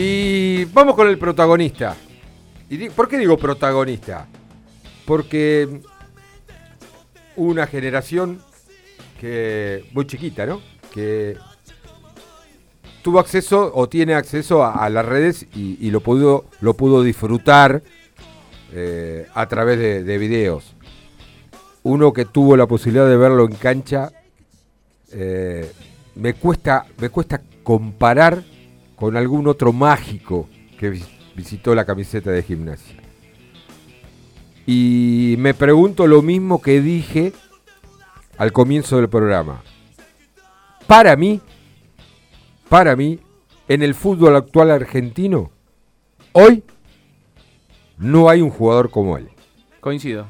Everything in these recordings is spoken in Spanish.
Y vamos con el protagonista. ¿Y ¿Por qué digo protagonista? Porque una generación que muy chiquita, ¿no? Que tuvo acceso o tiene acceso a, las redes y, lo pudo lo pudo disfrutar eh, a través de, videos. Uno que tuvo la posibilidad de verlo en cancha, eh, me cuesta me cuesta comparar con algún otro mágico que visitó la camiseta de gimnasia. Y me pregunto lo mismo que dije al comienzo del programa. Para mí, para mí, en el fútbol actual argentino, hoy no hay un jugador como él. Coincido.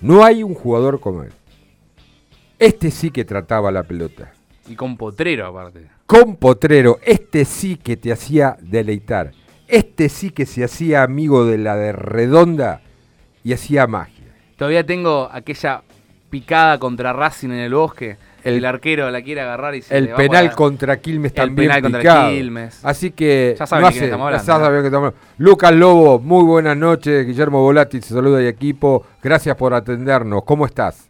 No hay un jugador como él. Este sí que trataba la pelota. Y con potrero aparte. Con potrero. Este sí que te hacía deleitar. Este sí que se hacía amigo de la de redonda y hacía magia. Todavía tengo aquella picada contra Racing en el bosque. El, arquero la quiere agarrar y se El penal contra Quilmes también el penal Contra Quilmes. Así que ya saben que estamos hablando. Lucas Lobo, muy buenas noches. Guillermo Volati, se saluda y equipo. Gracias por atendernos. ¿Cómo estás?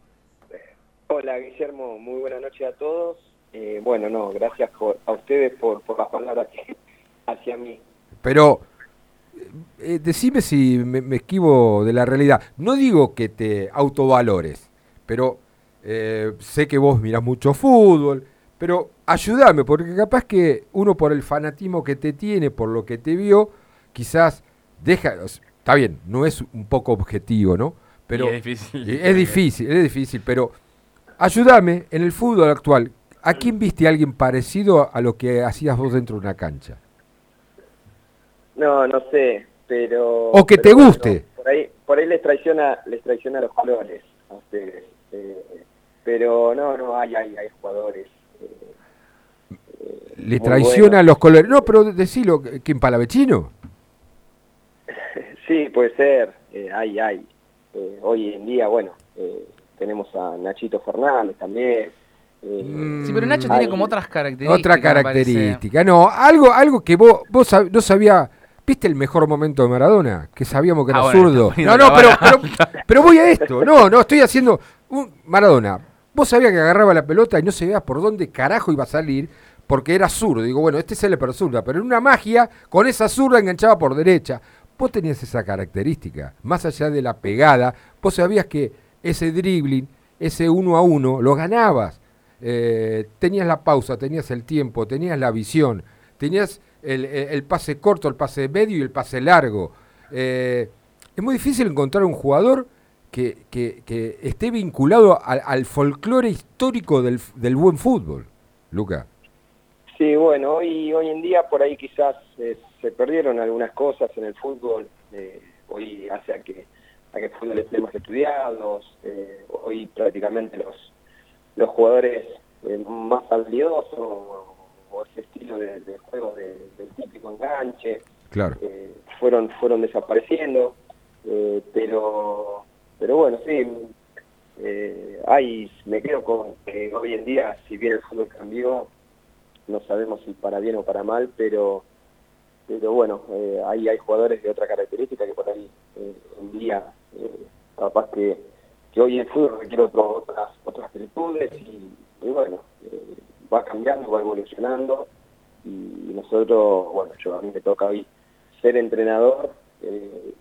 Hola Guillermo, muy buenas noches a todos. Eh, bueno, no, gracias a ustedes por, por las palabras hacia mí. Pero eh, decime si me, esquivo de la realidad. No digo que te autovalores, pero eh, sé que vos mirás mucho fútbol, pero ayúdame, porque capaz que uno por el fanatismo que te tiene, por lo que te vio, quizás deja... Está bien, no es un poco objetivo, ¿no? Pero es difícil. Es difícil, es difícil, pero ayúdame en el fútbol actual. ¿A quién viste a alguien parecido a lo que hacías vos dentro de una cancha? No, no sé, pero... O que te guste. por, ahí, por ahí les traiciona, les traiciona los colores a ustedes. Eh, pero no, no, hay, hay, hay jugadores. Eh, ¿Le traiciona los colores? No, pero decilo, ¿quién palavechino? sí, puede ser, eh, hay, hay. hoy en día, bueno, tenemos a Nachito Fernández también. Sí, pero Nacho tiene como otras características. Otra característica, no, algo, algo que vos, vos no sabía ¿Viste el mejor momento de Maradona? Que sabíamos que era ah, zurdo. No, no, pero, pero, voy a esto. No, no, estoy haciendo. Un, Maradona, vos sabías que agarraba la pelota y no se veía por dónde carajo iba a salir porque era zurdo. Digo, bueno, este es el zurda, pero en una magia, con esa zurda enganchaba por derecha. Vos tenías esa característica. Más allá de la pegada, vos sabías que ese dribbling, ese uno a uno, lo ganabas. Eh, tenías la pausa, tenías el tiempo, tenías la visión, tenías el, pase corto, el pase medio y el pase largo. Eh, es muy difícil encontrar un jugador que, que, esté vinculado al, folclore histórico del, del, buen fútbol, Luca. Sí, bueno, hoy, hoy en día por ahí quizás eh, se perdieron algunas cosas en el fútbol, eh, hoy hace a que, a que el fútbol esté estudiados, hoy prácticamente los, los jugadores más habilidosos o ese estilo de, juego del típico enganche. Claro. Eh, fueron, fueron desapareciendo, eh, pero, pero bueno, sí, eh, hay, me quedo con que hoy en día, si bien el fútbol cambió, no sabemos si para bien o para mal, pero pero bueno, ahí hay jugadores de otra característica que por ahí un día capaz que, que hoy el fútbol requiere otras otras virtudes y, bueno, va cambiando, va evolucionando y nosotros, bueno, yo a mí me toca hoy ser entrenador eh,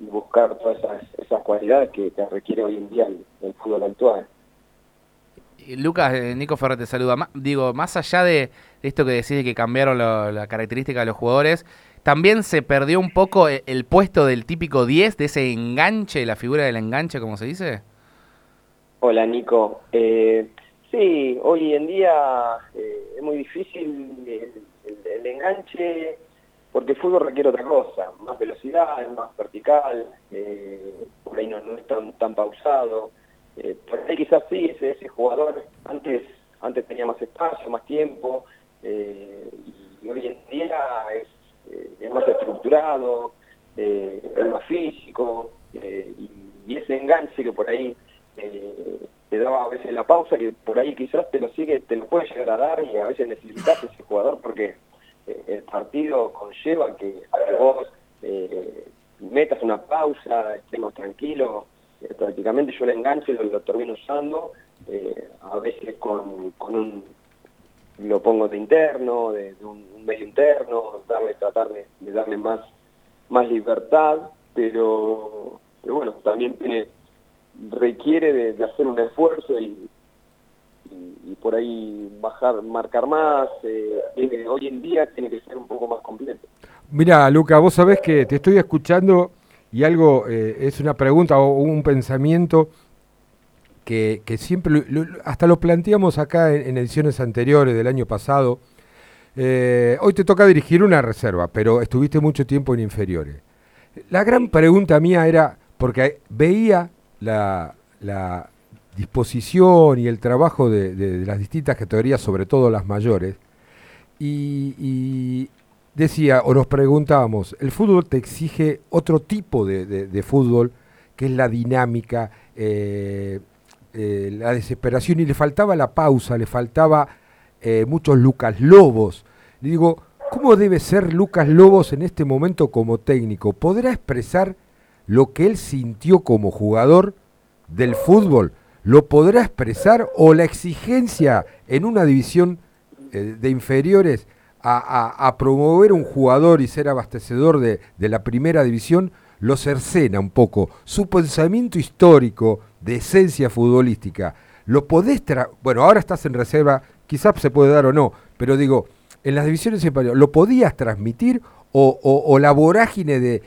y buscar todas esas, cualidades que, requiere hoy en día el, fútbol actual. Lucas, eh, Nico Ferrer te saluda. digo, más allá de esto que decís de que cambiaron la característica de los jugadores, también se perdió un poco el, el, puesto del típico 10, de ese enganche, la figura del enganche, como se dice. Hola, Nico. Eh, Sí, hoy en día eh, es muy difícil el, enganche porque el fútbol requiere otra cosa, más velocidad, más vertical, eh, por ahí no, es tan, tan pausado. Eh, por ahí quizás sí, ese, ese jugador antes antes tenía más espacio, más tiempo, y hoy en día es más estructurado, es más físico, y, y, ese enganche que por ahí te daba a veces la pausa que por ahí quizás te lo sigue, te lo puede llegar a dar y a veces necesitas ese jugador porque eh, el partido conlleva que, vos eh, metas una pausa, estemos tranquilos, eh, prácticamente yo el enganche lo, lo termino usando, a veces con, un, lo pongo de interno, de, un, medio interno, darle, tratar de, darle más, más libertad, pero, bueno, también tiene requiere de, hacer un esfuerzo y, y, por ahí bajar, marcar más. Eh, hoy en día tiene que ser un poco más completo. Mira, Luca, vos sabés que te estoy escuchando y algo eh, es una pregunta o un pensamiento que, siempre, hasta lo planteamos acá en, ediciones anteriores del año pasado. Eh, hoy te toca dirigir una reserva, pero estuviste mucho tiempo en inferiores. La gran pregunta mía era, porque veía la, la disposición y el trabajo de, las distintas categorías, sobre todo las mayores, y, decía, o nos preguntábamos, el fútbol te exige otro tipo de, fútbol, que es la dinámica, eh, eh, la desesperación, y le faltaba la pausa, le faltaba eh, muchos Lucas Lobos. Le digo, ¿cómo debe ser Lucas Lobos en este momento como técnico? ¿Podrá expresar lo que él sintió como jugador del fútbol? ¿Lo podrá expresar o la exigencia en una división eh, de inferiores a, promover un jugador y ser abastecedor de, la primera división lo cercena un poco? Su pensamiento histórico de esencia futbolística, ¿lo podés Bueno, ahora estás en reserva, quizás se puede dar o no, pero digo, en las divisiones inferiores, ¿lo podías transmitir o, la vorágine de,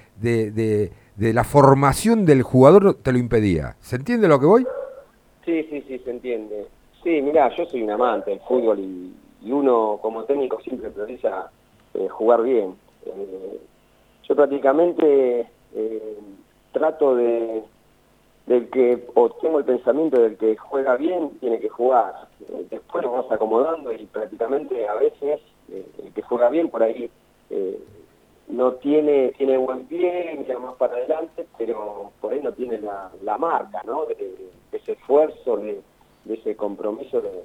de la formación del jugador te lo impedía. ¿Se entiende lo que voy? Sí, sí, sí, se entiende. Sí, mira, yo soy un amante del fútbol y, uno como técnico siempre prioriza eh, jugar bien. Eh, yo prácticamente eh, trato de del que, o tengo el pensamiento del que juega bien, tiene que jugar. después nos vamos acomodando y prácticamente a veces el que juega bien por ahí no tiene tiene buen pie, mira más para adelante, pero por ahí no tiene la, marca, ¿no? De, ese esfuerzo, de, ese compromiso de,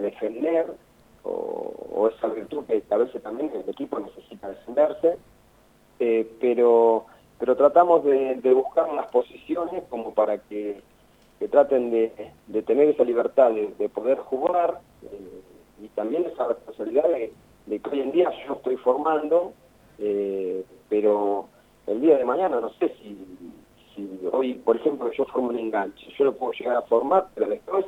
defender, o, esa virtud que a veces también el equipo necesita defenderse, eh, pero pero tratamos de, buscar las posiciones como para que, traten de, tener esa libertad de, poder jugar eh, y también esa responsabilidad de, que hoy en día yo estoy formando eh, pero el día de mañana no sé si, hoy, por ejemplo, yo formo un enganche, yo lo puedo llegar a formar, pero después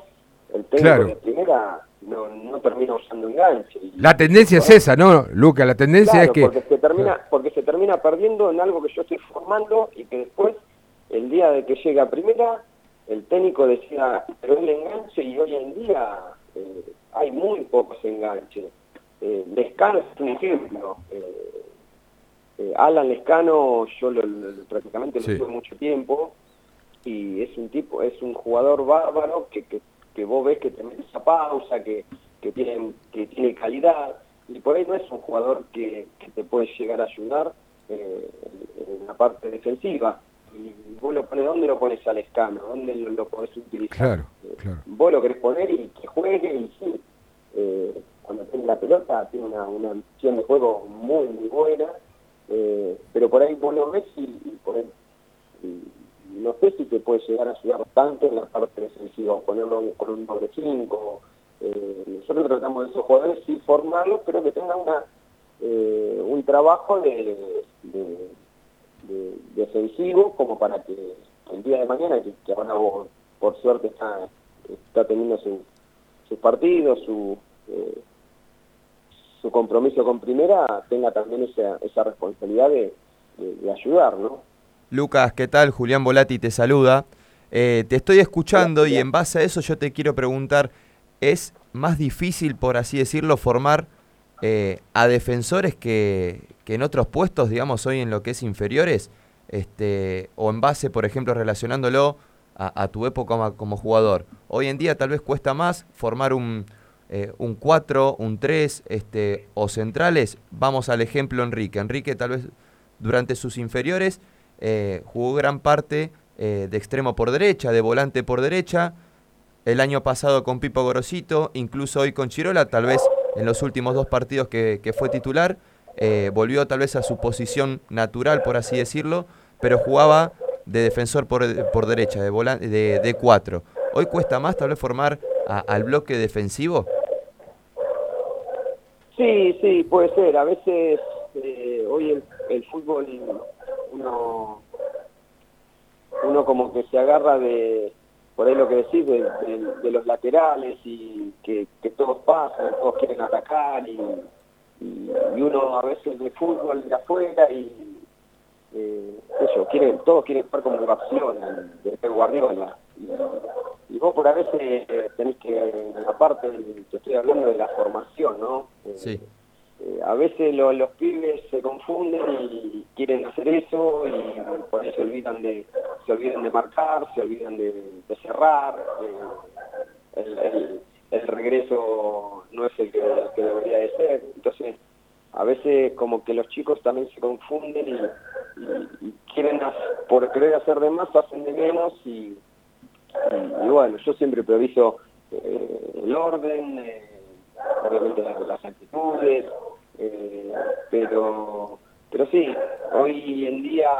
el técnico de primera no, no termina usando enganche. la tendencia es esa, ¿no, Luca? La tendencia es que... Porque se, termina, porque se termina perdiendo en algo que yo estoy formando y que después, el día de que llega a primera, el técnico decía, pero el enganche y hoy en día eh, hay muy pocos enganches. Eh, Descaro es un ejemplo. Eh, eh, Alan Lescano, yo lo, prácticamente lo tuve mucho tiempo y es un tipo, es un jugador bárbaro que, que, vos ves que te mete esa pausa, que, que, tiene, que tiene calidad y por ahí no es un jugador que, te puede llegar a ayudar eh, en la parte defensiva. Y vos lo pones, ¿dónde lo pones a Lescano? ¿Dónde lo, lo podés utilizar? Eh, vos lo querés poner y que juegue y sí. cuando tiene la pelota tiene una, una visión de juego muy, muy buena eh, pero por ahí vos lo ves y, por ahí, no sé si te puede llegar a ayudar tanto en la parte defensiva, ponerlo con un doble 5. Eh, nosotros tratamos de esos jugadores sí formarlos, pero que tengan una eh, un trabajo de, defensivo como para que el día de mañana, que, ahora por suerte está, está teniendo sus su partidos, su su compromiso con primera tenga también esa, esa responsabilidad de, ayudar, ¿no? Lucas, ¿qué tal? Julián Volati te saluda. Eh, te estoy escuchando y en base a eso yo te quiero preguntar, ¿es más difícil, por así decirlo, formar eh, a defensores que, en otros puestos, digamos, hoy en lo que es inferiores? Este, o en base, por ejemplo, relacionándolo a, tu época como jugador. Hoy en día tal vez cuesta más formar un, eh, un 4, un 3 este, o centrales, vamos al ejemplo Enrique. Enrique tal vez durante sus inferiores eh, jugó gran parte eh, de extremo por derecha, de volante por derecha. El año pasado con Pipo Gorosito, incluso hoy con Chirola, tal vez en los últimos dos partidos que, fue titular, eh, volvió tal vez a su posición natural, por así decirlo, pero jugaba de defensor por, por derecha, de, de, de cuatro. ¿Hoy cuesta más tal vez formar al bloque defensivo? Sí, sí, puede ser. A veces eh, hoy el, fútbol uno, uno como que se agarra de, por ahí lo que decís, de, los laterales y que, todos pasan, todos quieren atacar y, uno a veces de fútbol de afuera y eh, eso, quieren, todos quieren jugar como opción de Guardiola. Y, vos por a veces eh, tenés que, aparte, te estoy hablando de la formación, ¿no? Eh, sí. A veces los pibes se confunden y quieren hacer eso y por eso se olvidan de, se olvidan de marcar, se olvidan de, cerrar. El, regreso no es el que, debería de ser. Entonces, a veces como que los chicos también se confunden y, quieren, por querer hacer de más, hacen de menos y y, bueno, yo siempre priorizo eh, el orden, eh, obviamente las, actitudes, eh, pero pero sí, hoy en día,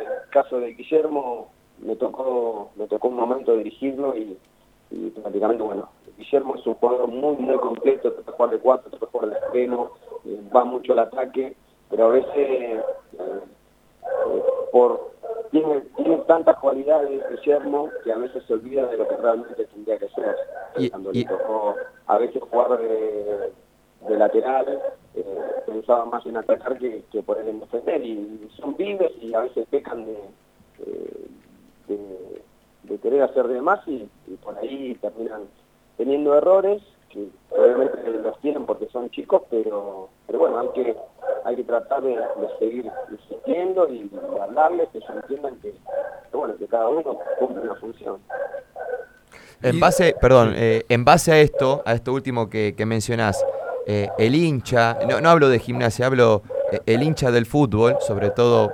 en el caso de Guillermo, me tocó me tocó un momento dirigirlo y, prácticamente, bueno, Guillermo es un jugador muy, muy completo, te puede jugar de cuatro, te puede jugar de estreno, va mucho al ataque, pero a veces por tiene, tiene tantas cualidades Guillermo que a veces se olvida de lo que realmente tendría que ser. Cuando le tocó a veces jugar de, lateral, eh, pensaba más en atacar que, que por en defender. Y son vives y a veces pecan de, de, querer hacer de más y, por ahí terminan teniendo errores que obviamente los tienen porque son chicos, pero, pero bueno, hay que hay que tratar de, seguir insistiendo y hablarles que ellos entiendan que, bueno, que cada uno cumple una función. En base, perdón, eh, en base a esto, a esto último que, que mencionás, eh, el hincha, no, no, hablo de gimnasia, hablo eh, el hincha del fútbol, sobre todo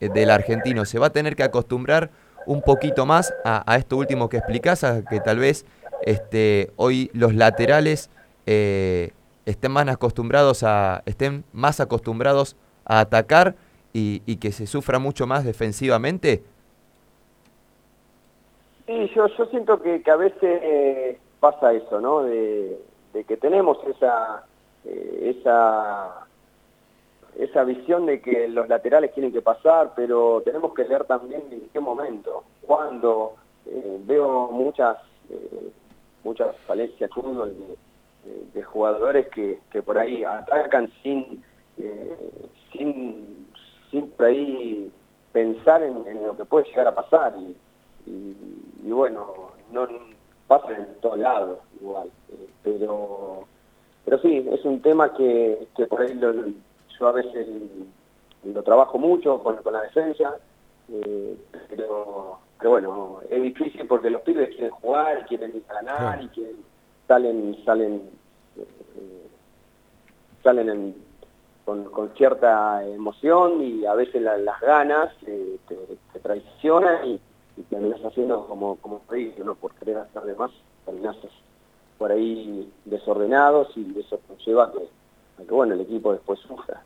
del argentino, se va a tener que acostumbrar un poquito más a, a esto último que explicás, a que tal vez este, hoy los laterales estén más acostumbrados a, estén más acostumbrados a atacar y, que se sufra mucho más defensivamente? Sí, yo, yo siento que, a veces eh, pasa eso, ¿no? De, que tenemos esa, eh, esa, esa visión de que los laterales tienen que pasar, pero tenemos que leer también en qué momento, cuando eh, veo muchas, muchas falencias jugadores que, que, por ahí atacan sin, eh, sin, sin por ahí pensar en, lo que puede llegar a pasar. Y, y, bueno, no pasa en todos lados igual, eh, pero pero sí, es un tema que, que por ahí yo a veces lo trabajo mucho con, con la defensa, eh, pero, pero bueno, es difícil porque los pibes quieren jugar, quieren ganar y quieren salen salen eh, salen con, cierta emoción y a veces las ganas eh, te, traicionan y, y terminas haciendo como como ¿no? por querer hacer de más terminas por ahí desordenados y eso lleva a que, bueno el equipo después sufra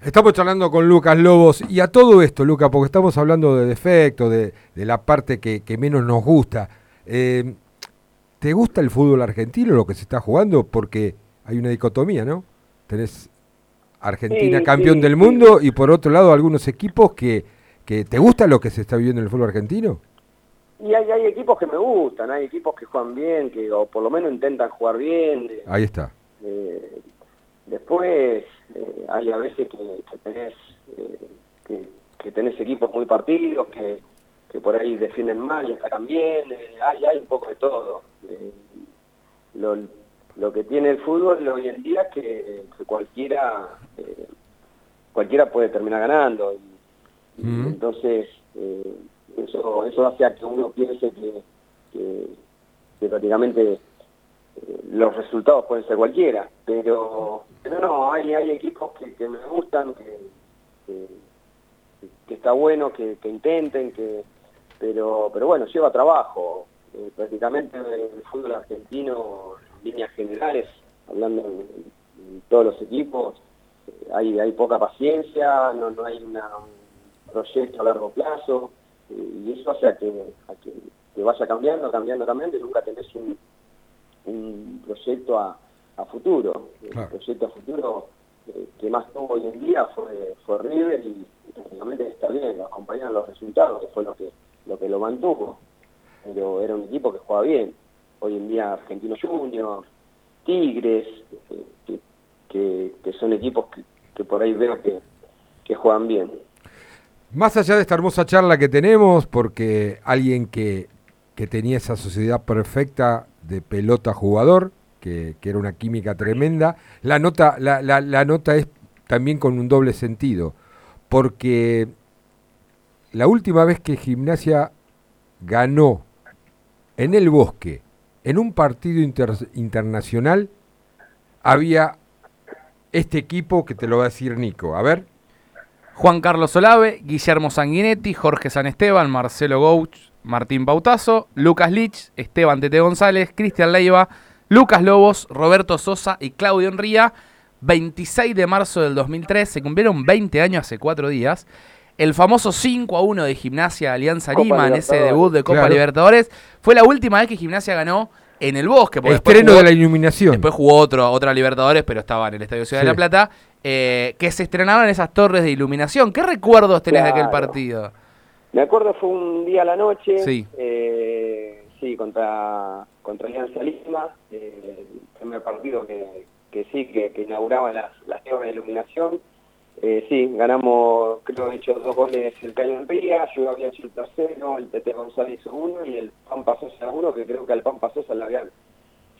Estamos charlando con Lucas Lobos y a todo esto, Lucas, porque estamos hablando de defecto, de, la parte que, menos nos gusta. Eh, ¿Te gusta el fútbol argentino, lo que se está jugando? Porque hay una dicotomía, ¿no? Tenés Argentina campeón del mundo y por otro lado algunos equipos que, que ¿te gusta lo que se está viviendo en el fútbol argentino? Y hay, hay equipos que me gustan, hay equipos que juegan bien, que o por lo menos intentan jugar bien. Ahí está. Eh, después eh, hay a veces que, tenés eh, que, tenés equipos muy partidos que, que por ahí defienden mal y atacan bien, hay, hay un poco de todo. Lo, lo que tiene el fútbol hoy en día es que, cualquiera eh, cualquiera puede terminar ganando. Y, entonces eh, eso eso hace a que uno piense que, que, prácticamente eh, los resultados pueden ser cualquiera. Pero pero no hay hay equipos que, me gustan que, que, está bueno que, intenten que pero pero bueno lleva trabajo prácticamente el fútbol argentino líneas generales, hablando en, todos los equipos, eh, hay, hay poca paciencia, no, no hay una, un proyecto a largo plazo, y eso hace a que, que, vaya cambiando, cambiando, cambiando, y nunca tenés un, un proyecto a, a futuro. El proyecto a futuro eh, que más tuvo hoy en día fue, fue River y, prácticamente está bien, lo acompañaron los resultados, que fue lo que lo que lo mantuvo. Pero era un equipo que jugaba bien. Hoy en día Argentino Junior, Tigres, eh, que, que, son equipos que, por ahí veo que, que juegan bien. Más allá de esta hermosa charla que tenemos, porque alguien que, que tenía esa sociedad perfecta de pelota jugador, que, era una química tremenda, la nota, la, la, la nota es también con un doble sentido, porque la última vez que Gimnasia ganó en el bosque, en un partido internacional, había este equipo que te lo va a decir Nico. A ver. Juan Carlos Olave, Guillermo Sanguinetti, Jorge San Esteban, Marcelo Gouch, Martín Bautazo, Lucas Lich, Esteban Tete González, Cristian Leiva, Lucas Lobos, Roberto Sosa y Claudio Enría. 26 de marzo del 2003, se cumplieron 20 años hace cuatro días. El famoso 5 a 1 de Gimnasia Alianza Lima en ese debut de Copa Libertadores fue la última vez que Gimnasia ganó en el bosque. Estreno de la iluminación. Después jugó otro, otra Libertadores, pero estaba en el Estadio Ciudad de la Plata. Eh, que se estrenaban esas torres de iluminación. ¿Qué recuerdos tenés de aquel partido? Me acuerdo fue un día a la noche. Sí. Eh, sí, contra, contra Alianza Lima. Eh, el primer partido que, que sí, que, que inauguraba las, las torres de iluminación. Eh, sí, ganamos, creo que he hecho dos goles el Caño Empía, yo había hecho el tercero, el Tete González hizo uno y el Pampa Sosa uno, que creo que al Pampa Sosa le habían,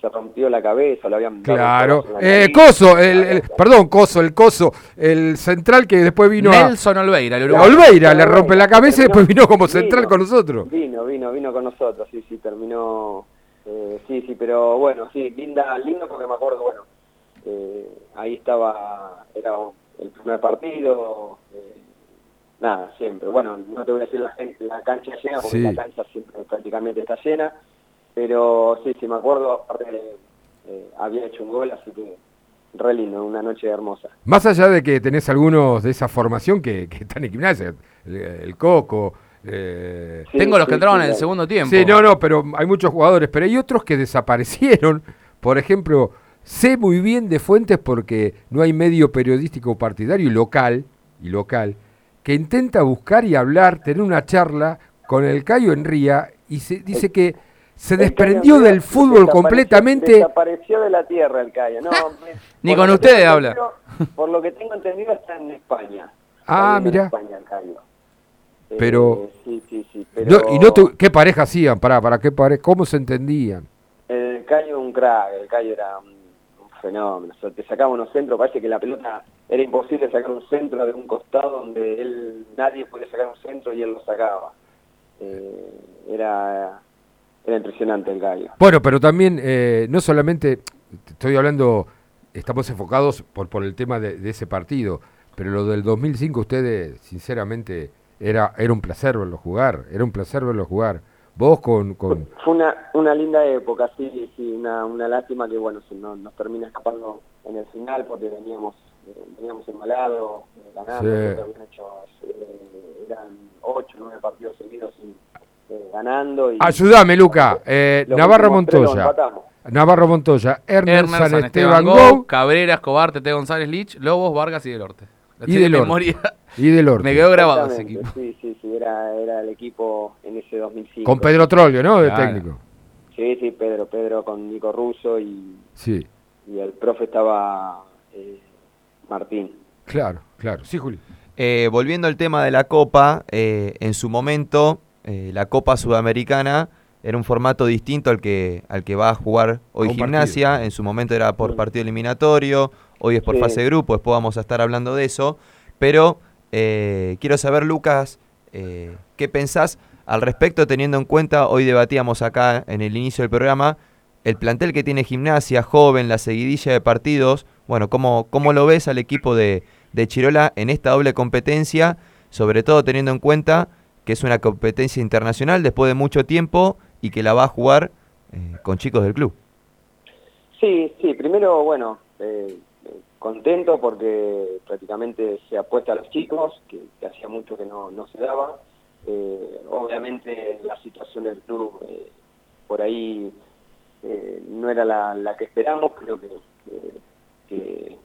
se rompió la cabeza, lo habían... Claro, eh, Coso, el, perdón, Coso, el Coso, el central que después vino Nelson Olveira, el Uruguay. Olveira, le rompe la cabeza y después vino como central con nosotros. Vino, vino, vino con nosotros, sí, sí, terminó... Eh, sí, sí, pero bueno, sí, linda, lindo porque me acuerdo, bueno, eh, ahí estaba, era el primer partido, eh, nada, siempre. Bueno, no te voy a decir la, la cancha llena, porque la cancha siempre prácticamente está llena, pero sí, sí me acuerdo, aparte eh, había hecho un gol, así que re lindo, una noche hermosa. Más allá de que tenés algunos de esa formación que, están en gimnasia, el, Coco... Eh, Tengo los que entraron en el segundo tiempo. Sí, no, no, pero hay muchos jugadores, pero hay otros que desaparecieron. Por ejemplo, Sé muy bien de fuentes porque no hay medio periodístico partidario y local, y local que intenta buscar y hablar, tener una charla con el Cayo Enría y se dice que se desprendió del fútbol completamente. Desapareció de la tierra el Cayo. No, Ni con ustedes habla. Por lo que tengo entendido está en España. Ah, mira. Pero, eh, sí, sí, sí, pero... ¿Y no qué pareja hacían? Para, para qué pareja, ¿Cómo se entendían? El Cayo un crack, el Cayo era un fenómeno. te sacaba unos centros, parece que la pelota era imposible sacar un centro de un costado donde él nadie podía sacar un centro y él lo sacaba. Eh, era, era impresionante el gallo. Bueno, pero también eh, no solamente, estoy hablando, estamos enfocados por, por el tema de, ese partido, pero lo del 2005 ustedes, sinceramente, era, era un placer verlo jugar, era un placer verlo jugar Vos con... con... Fue una, una linda época, sí, sí, una, una lástima que, bueno, se nos, nos termina escapando en el final porque veníamos eh, veníamos embalados, eh, ganando, hecho, eh, eran ocho, nueve partidos seguidos eh, ganando. Y, Ayúdame, Luca. Eh, Navarro Montoya. Navarro Montoya, Ernest, San, Esteban, Go, Cabrera, Escobar, Tete González Lich, Lobos, Vargas y Y del Orte. Y del Orte. Me quedó grabado ese equipo. Sí, sí, sí, era, era el equipo en ese 2005. Con Pedro Trollio, ¿no? De técnico. Sí, sí, Pedro, Pedro con Nico Russo y, sí. y el profe estaba eh, Martín. Claro, claro. Sí, Julio. Eh, volviendo al tema de la Copa, eh, en su momento, la Copa Sudamericana era un formato distinto al que, al que va a jugar hoy Gimnasia. En su momento era por partido eliminatorio, hoy es por fase de grupo, después vamos a estar hablando de eso. Pero eh, quiero saber, Lucas, eh, ¿qué pensás al respecto teniendo en cuenta, hoy debatíamos acá en el inicio del programa, el plantel que tiene gimnasia, joven, la seguidilla de partidos, bueno, ¿cómo, cómo lo ves al equipo de, Chirola en esta doble competencia, sobre todo teniendo en cuenta que es una competencia internacional después de mucho tiempo y que la va a jugar eh, con chicos del club? Sí, sí, primero, bueno, contento porque prácticamente se apuesta a los chicos, que, hacía mucho que no, se daba. Eh, obviamente la situación del club eh, por ahí eh, no era la, que esperamos, creo que, que,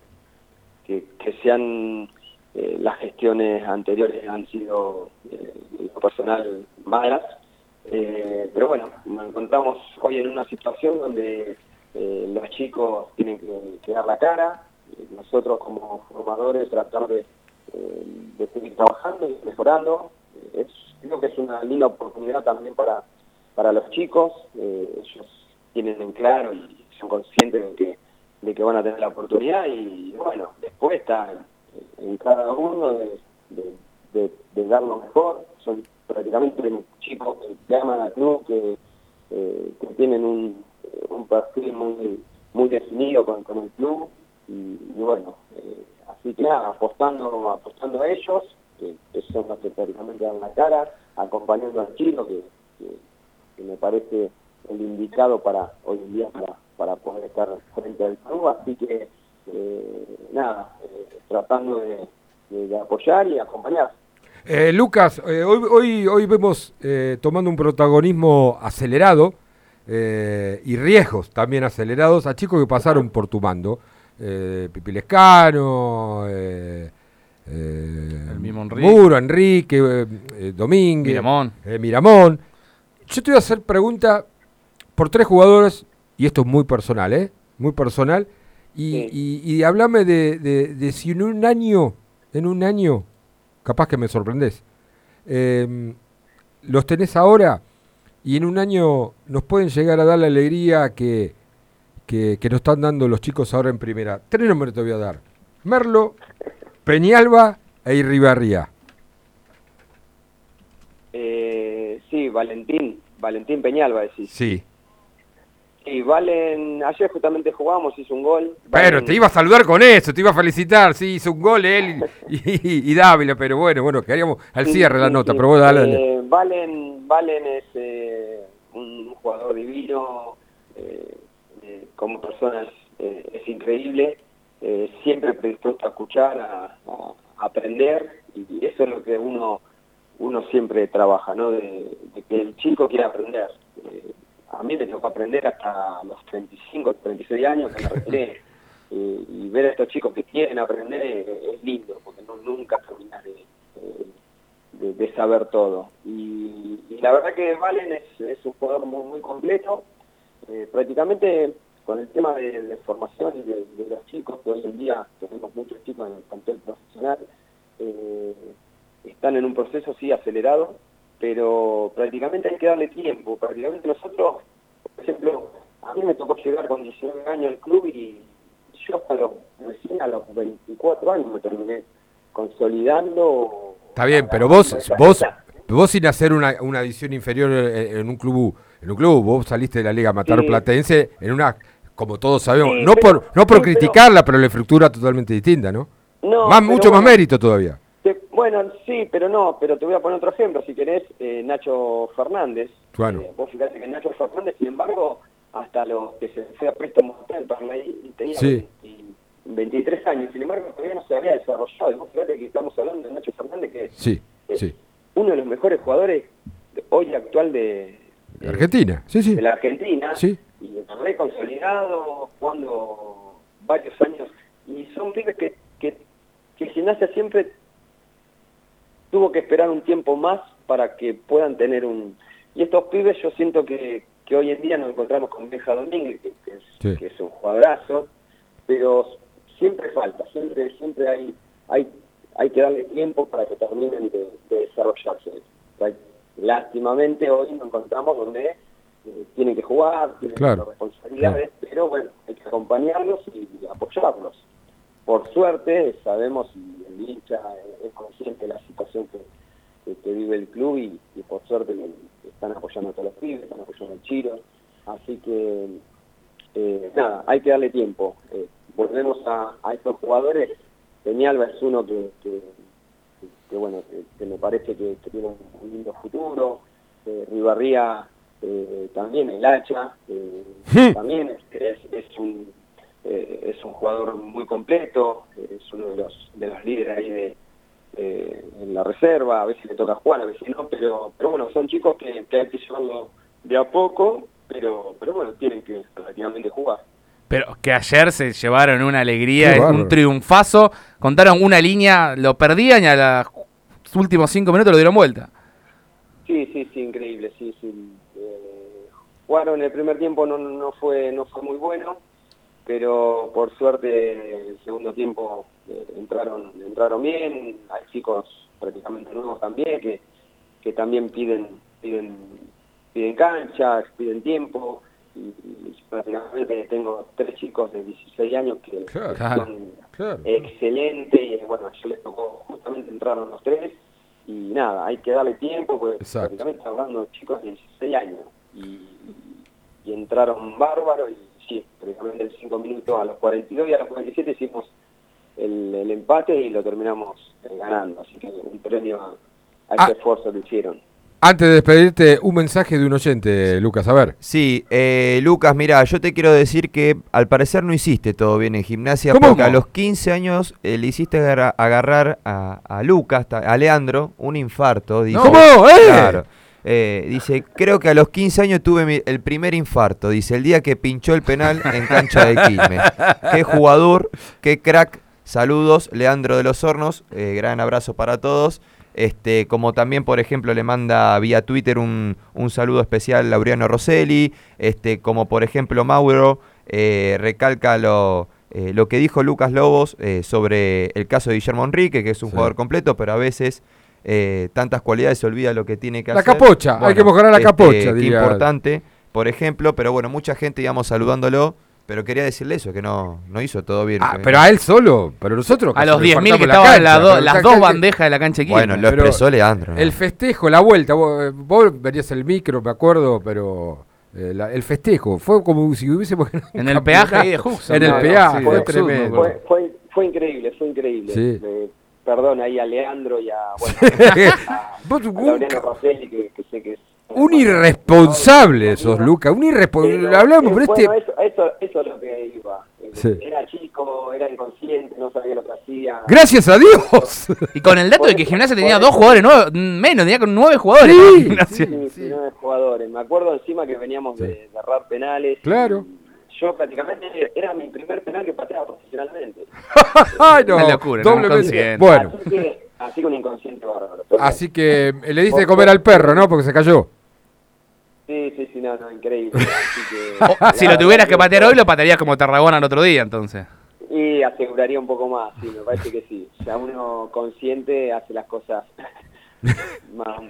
que, sean las gestiones anteriores han sido lo personal malas, pero bueno, nos encontramos hoy en una situación donde los chicos tienen que dar la cara, nosotros como formadores tratar de, eh, seguir trabajando y mejorando. Es, creo que es una linda oportunidad también para, para los chicos. Eh, ellos tienen en claro y son conscientes de que, de que van a tener la oportunidad y bueno, después está en, cada uno de, dar lo mejor. Son prácticamente chicos que aman al club, que, eh, que tienen un, un perfil muy, muy definido con, con el club y, bueno, eh, así que nada, apostando, apostando a ellos, que, son los que prácticamente dan la cara, acompañando al chino, que, que, me parece el indicado para hoy en día para, para poder estar frente al club, así que eh, nada, eh, tratando de, apoyar y acompañar. Lucas, hoy, hoy, hoy vemos tomando un protagonismo acelerado y riesgos también acelerados a chicos que pasaron por tu mando eh, Pipilescano, eh, eh, el mismo Enrique. Muro, Enrique, eh, Domínguez, Miramón. Miramón. Yo te voy a hacer pregunta por tres jugadores, y esto es muy personal, ¿eh? Muy personal. Y, y, hablame de, de, si en un año, en un año, capaz que me sorprendés, em, los tenés ahora y en un año nos pueden llegar a dar la alegría que que, nos están dando los chicos ahora en primera. Tres nombres te voy a dar. Merlo, Peñalba e Irribarría. Eh, sí, Valentín, Valentín Peñalba decís. Sí. Sí, Valen, ayer justamente jugamos, hizo un gol. Pero te iba a saludar con eso, te iba a felicitar, sí, hizo un gol él y, Dávila, pero bueno, bueno, queríamos al cierre la nota, pero vos dale. Eh, Valen, Valen es eh, un jugador divino, eh, como personas eh, es increíble, eh, siempre predispuesto a escuchar, a, aprender, y eso es lo que uno uno siempre trabaja, ¿no? De, que el chico quiera aprender. Eh, a mí me tocó aprender hasta los 35, 36 años que me retiré, y ver a estos chicos que quieren aprender es, lindo, porque no, nunca terminas de, de, saber todo. Y, la verdad que Valen es, es un jugador muy, muy completo, prácticamente con el tema de, formación y de, los chicos, que hoy en día tenemos muchos chicos en el plantel profesional, eh, están en un proceso sí acelerado, pero prácticamente hay que darle tiempo. Prácticamente nosotros, por ejemplo, a mí me tocó llegar con 19 años al club y yo hasta los, recién a los 24 años me terminé consolidando. Está bien, pero vos, vos, vos sin hacer una, una edición inferior en, un club, en un club, vos saliste de la Liga Matar Platense en una como todos sabemos, no por no por criticarla, pero, la estructura totalmente distinta, ¿no? no más, mucho más mérito todavía. bueno, sí, pero no, pero te voy a poner otro ejemplo, si querés, eh, Nacho Fernández. Bueno. Eh, vos fíjate que Nacho Fernández, sin embargo, hasta los que se fue a préstamo tenía 23 años, sin embargo, todavía no se había desarrollado. Y vos fíjate que estamos hablando de Nacho Fernández, que sí, es sí. uno de los mejores jugadores hoy actual de, de Argentina, sí, sí. De la Argentina. Sí y re consolidado, jugando varios años. Y son pibes que, que, que Gimnasia siempre tuvo que esperar un tiempo más para que puedan tener un... Y estos pibes yo siento que, que hoy en día nos encontramos con Benja Domínguez, que, es, un jugadorazo, pero siempre falta, siempre siempre hay hay hay que darle tiempo para que terminen de, de desarrollarse. Lástimamente hoy nos encontramos donde tienen que jugar, tienen responsabilidades, pero bueno, hay que acompañarlos y, apoyarlos. Por suerte, sabemos y el hincha es consciente de la situación que, vive el club y, por suerte están apoyando a todos los pibes, están apoyando al Chiro. Así que, eh, nada, hay que darle tiempo. Eh, volvemos a, estos jugadores. Peñalba es uno que, que, bueno, que, me parece que, tiene un lindo futuro. Eh, Ribarría eh, también el hacha, eh, también es, un, eh, es un jugador muy completo, es uno de los, de los líderes ahí de, en la reserva, a veces le toca jugar, a veces no, pero, pero bueno, son chicos que, que hay que llevarlo de a poco, pero, pero bueno, tienen que relativamente jugar. Pero que ayer se llevaron una alegría, un triunfazo, contaron una línea, lo perdían y a los últimos cinco minutos lo dieron vuelta. Sí, sí, sí, increíble, sí, sí. Eh, jugaron el primer tiempo no, no fue no fue muy bueno, pero por suerte el segundo tiempo eh, entraron entraron bien, hay chicos prácticamente nuevos también que, que también piden piden piden canchas, piden tiempo y, prácticamente tengo tres chicos de 16 años que son excelentes y bueno, yo les tocó justamente entraron los tres y nada, hay que darle tiempo porque prácticamente hablando de chicos de 16 años y, entraron bárbaros y sí, prácticamente en 5 minutos a los 42 y a los 47 hicimos el, el empate y lo terminamos ganando, así que un premio a, ese ah. esfuerzo que hicieron. Antes de despedirte, un mensaje de un oyente, Lucas, a ver. Sí, eh, Lucas, mira, yo te quiero decir que al parecer no hiciste todo bien en gimnasia, porque a los 15 años eh, le hiciste agarrar a, Lucas, a Leandro, un infarto. ¿Cómo? ¿Eh? Claro. Eh, dice, creo que a los 15 años tuve el primer infarto. Dice, el día que pinchó el penal en cancha de Quilmes. qué jugador, qué crack. Saludos, Leandro de los Hornos. gran abrazo para todos. Este, como también, por ejemplo, le manda vía Twitter un, un saludo especial a Laureano Rosselli, este, como por ejemplo Mauro eh, recalca lo, eh, lo que dijo Lucas Lobos eh, sobre el caso de Guillermo Enrique, que es un jugador completo, pero a veces tantas cualidades se olvida lo que tiene que la hacer. La capocha, hay que mejorar la este, capocha. Qué importante, por ejemplo, pero bueno, mucha gente, digamos, saludándolo pero quería decirle eso, que no, no hizo todo bien. Ah, pero a él solo, pero nosotros... A los 10.000 que estaban las dos bandejas de la cancha aquí. Bueno, lo expresó Leandro. El festejo, la vuelta, vos, venías el micro, me acuerdo, pero... Eh, el festejo, fue como si hubiésemos... En el peaje ahí de En el peaje, fue, tremendo. Fue, fue, increíble, fue increíble. Sí. Perdón ahí a Leandro y a... Bueno, a, a, Rosselli, que, que sé que es un irresponsable sos, Luca, un irresponsable. Hablamos, pero este... Eso, eso, eso, es lo que iba. Era chico, era inconsciente, no sabía lo que hacía. ¡Gracias a Dios! Y con el dato de que Gimnasia tenía dos jugadores, nueve, menos, tenía con nueve jugadores. Sí, sí, sí, nueve jugadores. Me acuerdo encima que veníamos de, cerrar penales. Claro. Yo prácticamente era mi primer penal que pateaba profesionalmente. ¡Ay, no! Una locura, doblemente. Bueno. Así que, así que un inconsciente bárbaro. Así que eh, le diste de comer al perro, ¿no? Porque se cayó. Sí, sí, sí, no, no, increíble. si lo tuvieras que patear hoy, lo patearías como Tarragona el otro día, entonces. Y aseguraría un poco más, sí, me parece que sí. Ya uno consciente hace las cosas más,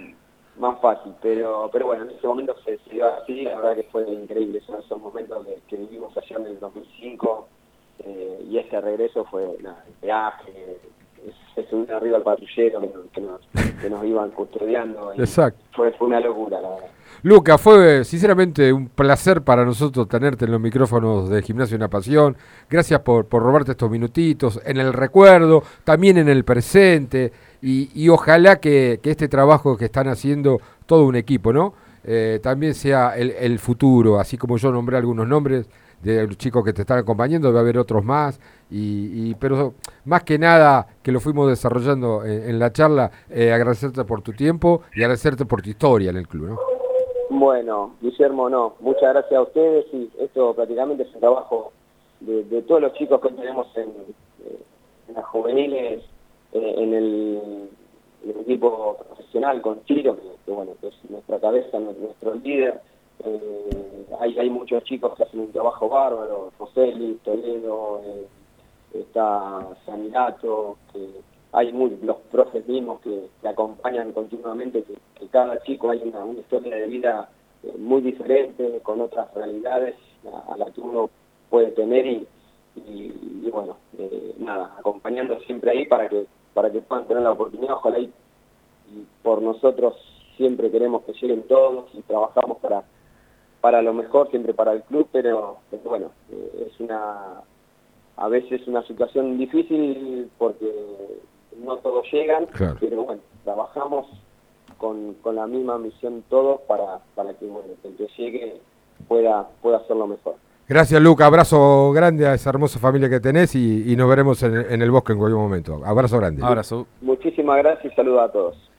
más fácil, pero pero bueno, en ese momento se, dio así, la verdad que fue increíble. Son esos momentos que, vivimos allá en el 2005 eh, y ese regreso fue nada, el peaje, se subir arriba al patrullero que, nos, que nos iban custodiando. Exacto. Fue, fue una locura, la verdad. Luca, fue sinceramente un placer para nosotros tenerte en los micrófonos de Gimnasio Una Pasión. Gracias por, por robarte estos minutitos en el recuerdo, también en el presente y, ojalá que, este trabajo que están haciendo todo un equipo, ¿no? Eh, también sea el, el, futuro, así como yo nombré algunos nombres de los chicos que te están acompañando, debe haber otros más, y, pero más que nada que lo fuimos desarrollando en, la charla, eh, agradecerte por tu tiempo y agradecerte por tu historia en el club, ¿no? Bueno, Guillermo, no, muchas gracias a ustedes y esto prácticamente es un trabajo de, todos los chicos que tenemos en, eh, las juveniles, eh, en, el, equipo profesional con Chiro, que, bueno, que es nuestra cabeza, nuestro líder. Eh, hay, muchos chicos que hacen un trabajo bárbaro, José Luis, Toledo, está Sanirato, que hay muy, los profes mismos que, acompañan continuamente, que, cada chico hay una, historia de vida eh, muy diferente, con otras realidades a, la que uno puede tener y, y, bueno, eh, nada, acompañando siempre ahí para que para que puedan tener la oportunidad, ojalá y, por nosotros siempre queremos que lleguen todos y trabajamos para para lo mejor, siempre para el club, pero, bueno, eh, es una a veces una situación difícil porque no todos llegan, pero bueno, trabajamos con, con, la misma misión todos para, para que, bueno, el que llegue pueda, pueda hacerlo mejor. Gracias, Luca. Abrazo grande a esa hermosa familia que tenés y, nos veremos en, el bosque en cualquier momento. Abrazo grande. Abrazo. Muchísimas gracias y saludos a todos.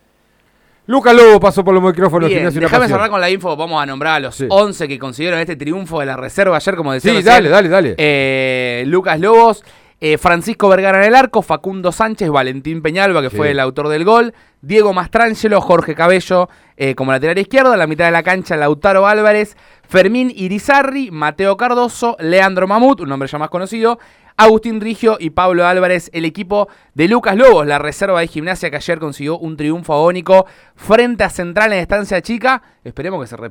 Luca Lobo pasó por los micrófonos. Déjame cerrar con la info. Vamos a nombrar a los 11 que consiguieron este triunfo de la reserva ayer, como decía. Sí, dale, dale, dale. Eh, Lucas Lobos, eh, Francisco Vergara en el arco, Facundo Sánchez, Valentín Peñalba, que fue el autor del gol, Diego Mastrangelo, Jorge Cabello eh, como lateral izquierdo, en la mitad de la cancha Lautaro Álvarez, Fermín Irizarri, Mateo Cardoso, Leandro Mamut, un nombre ya más conocido, Agustín Rigio y Pablo Álvarez, el equipo de Lucas Lobos, la reserva de gimnasia que ayer consiguió un triunfo agónico frente a Central en estancia chica. Esperemos que se repita.